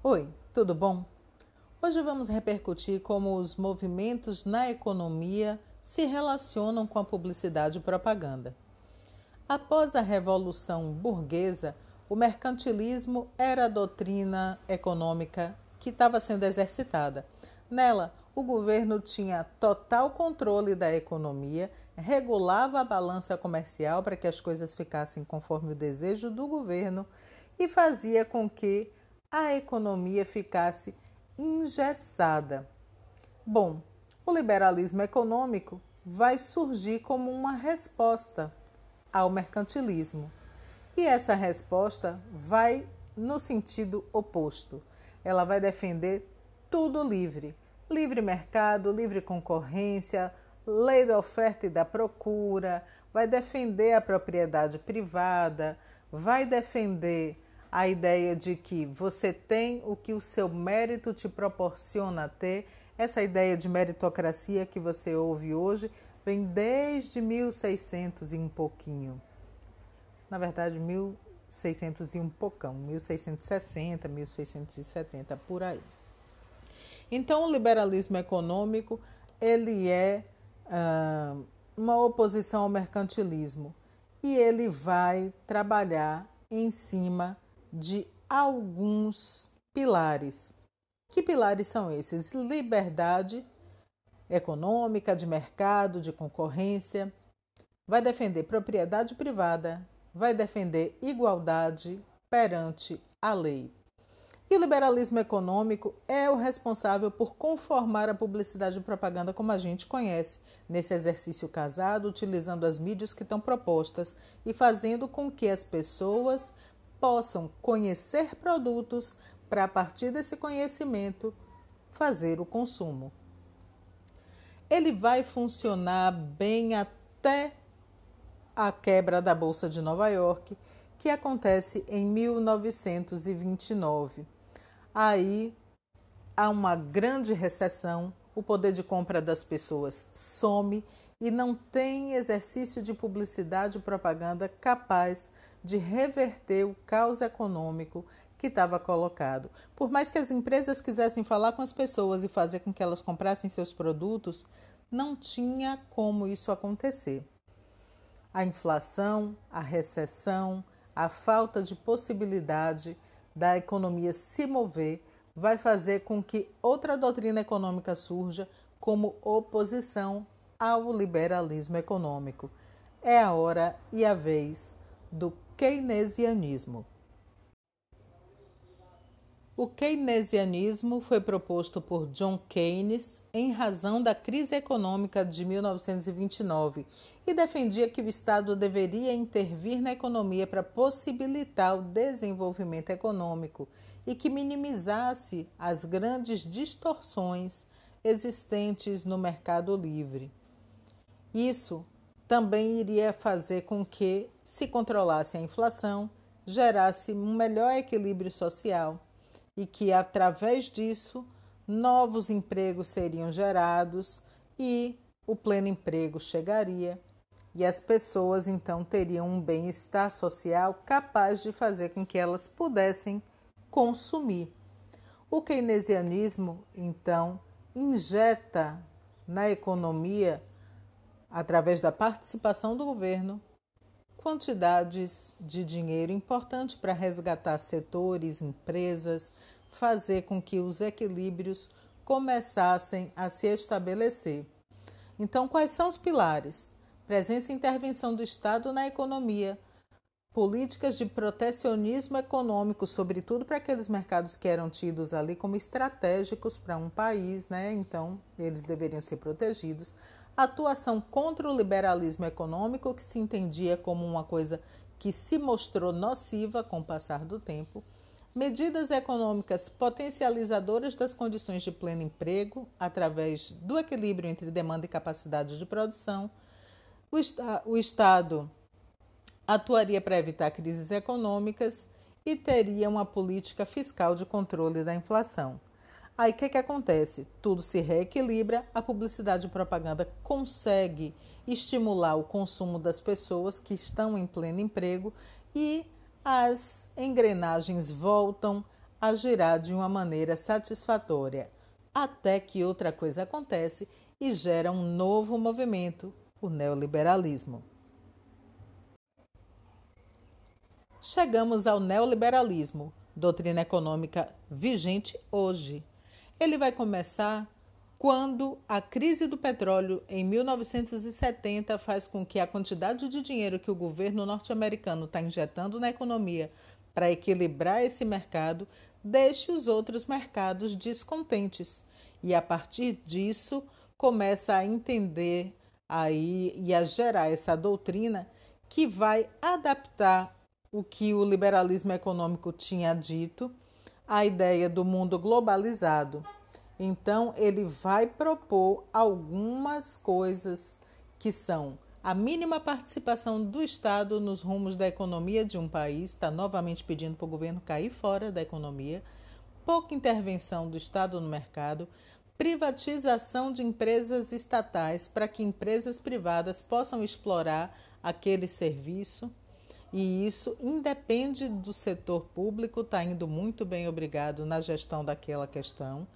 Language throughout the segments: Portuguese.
Oi, tudo bom? Hoje vamos repercutir como os movimentos na economia se relacionam com a publicidade e propaganda. Após a Revolução Burguesa, o mercantilismo era a doutrina econômica que estava sendo exercitada. Nela, o governo tinha total controle da economia, regulava a balança comercial para que as coisas ficassem conforme o desejo do governo e fazia com que a economia ficasse engessada. Bom, o liberalismo econômico vai surgir como uma resposta ao mercantilismo. E essa resposta vai no sentido oposto. Ela vai defender tudo livre: livre mercado, livre concorrência, lei da oferta e da procura, vai defender a propriedade privada, vai defender a ideia de que você tem o que o seu mérito te proporciona ter. Essa ideia de meritocracia que você ouve hoje vem desde 1600 e um pouquinho. Na verdade, 1600 e um poucão, 1660, 1670, por aí. Então, o liberalismo econômico ele é uh, uma oposição ao mercantilismo e ele vai trabalhar em cima de alguns pilares. Que pilares são esses? Liberdade econômica, de mercado, de concorrência, vai defender propriedade privada, vai defender igualdade perante a lei. E o liberalismo econômico é o responsável por conformar a publicidade e propaganda como a gente conhece, nesse exercício casado, utilizando as mídias que estão propostas e fazendo com que as pessoas possam conhecer produtos para, a partir desse conhecimento, fazer o consumo. Ele vai funcionar bem até a quebra da Bolsa de Nova York, que acontece em 1929. Aí há uma grande recessão, o poder de compra das pessoas some e não tem exercício de publicidade e propaganda capaz de reverter o caos econômico que estava colocado. Por mais que as empresas quisessem falar com as pessoas e fazer com que elas comprassem seus produtos, não tinha como isso acontecer. A inflação, a recessão, a falta de possibilidade da economia se mover vai fazer com que outra doutrina econômica surja como oposição ao liberalismo econômico. É a hora e a vez do keynesianismo. O keynesianismo foi proposto por John Keynes em razão da crise econômica de 1929 e defendia que o Estado deveria intervir na economia para possibilitar o desenvolvimento econômico e que minimizasse as grandes distorções existentes no mercado livre. Isso também iria fazer com que se controlasse a inflação, gerasse um melhor equilíbrio social e que, através disso, novos empregos seriam gerados e o pleno emprego chegaria e as pessoas então teriam um bem-estar social capaz de fazer com que elas pudessem consumir. O keynesianismo, então, injeta na economia através da participação do governo, quantidades de dinheiro importante para resgatar setores, empresas, fazer com que os equilíbrios começassem a se estabelecer. Então, quais são os pilares? Presença e intervenção do Estado na economia, políticas de protecionismo econômico, sobretudo para aqueles mercados que eram tidos ali como estratégicos para um país, né? Então, eles deveriam ser protegidos atuação contra o liberalismo econômico, que se entendia como uma coisa que se mostrou nociva com o passar do tempo, medidas econômicas potencializadoras das condições de pleno emprego através do equilíbrio entre demanda e capacidade de produção. O, o Estado atuaria para evitar crises econômicas e teria uma política fiscal de controle da inflação. Aí o que, que acontece? Tudo se reequilibra, a publicidade e propaganda consegue estimular o consumo das pessoas que estão em pleno emprego e as engrenagens voltam agirá de uma maneira satisfatória, até que outra coisa acontece e gera um novo movimento, o neoliberalismo. Chegamos ao neoliberalismo, doutrina econômica vigente hoje. Ele vai começar quando a crise do petróleo em 1970 faz com que a quantidade de dinheiro que o governo norte-americano está injetando na economia para equilibrar esse mercado deixe os outros mercados descontentes. E a partir disso começa a entender aí e a gerar essa doutrina que vai adaptar o que o liberalismo econômico tinha dito, a ideia do mundo globalizado. Então, ele vai propor algumas coisas que são a mínima participação do Estado nos rumos da economia de um país, está novamente pedindo para o governo cair fora da economia, pouca intervenção do Estado no mercado, privatização de empresas estatais para que empresas privadas possam explorar aquele serviço e isso independe do setor público, está indo muito bem, obrigado, na gestão daquela questão.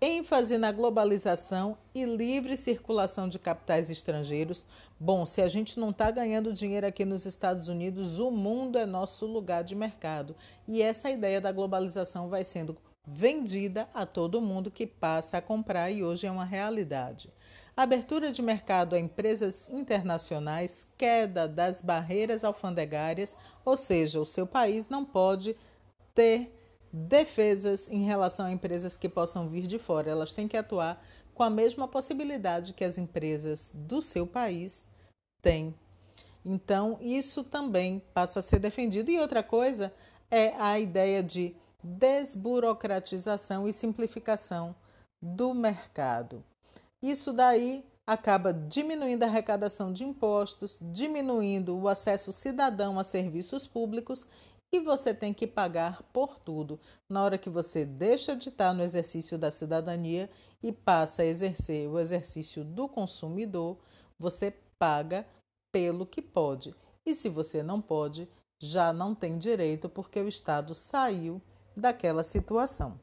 ênfase na globalização e livre circulação de capitais estrangeiros. Bom, se a gente não está ganhando dinheiro aqui nos Estados Unidos, o mundo é nosso lugar de mercado. E essa ideia da globalização vai sendo vendida a todo mundo que passa a comprar e hoje é uma realidade abertura de mercado a empresas internacionais, queda das barreiras alfandegárias, ou seja, o seu país não pode ter defesas em relação a empresas que possam vir de fora. Elas têm que atuar com a mesma possibilidade que as empresas do seu país têm. Então, isso também passa a ser defendido. E outra coisa é a ideia de desburocratização e simplificação do mercado. Isso daí acaba diminuindo a arrecadação de impostos, diminuindo o acesso cidadão a serviços públicos e você tem que pagar por tudo. Na hora que você deixa de estar no exercício da cidadania e passa a exercer o exercício do consumidor, você paga pelo que pode. E se você não pode, já não tem direito porque o Estado saiu daquela situação.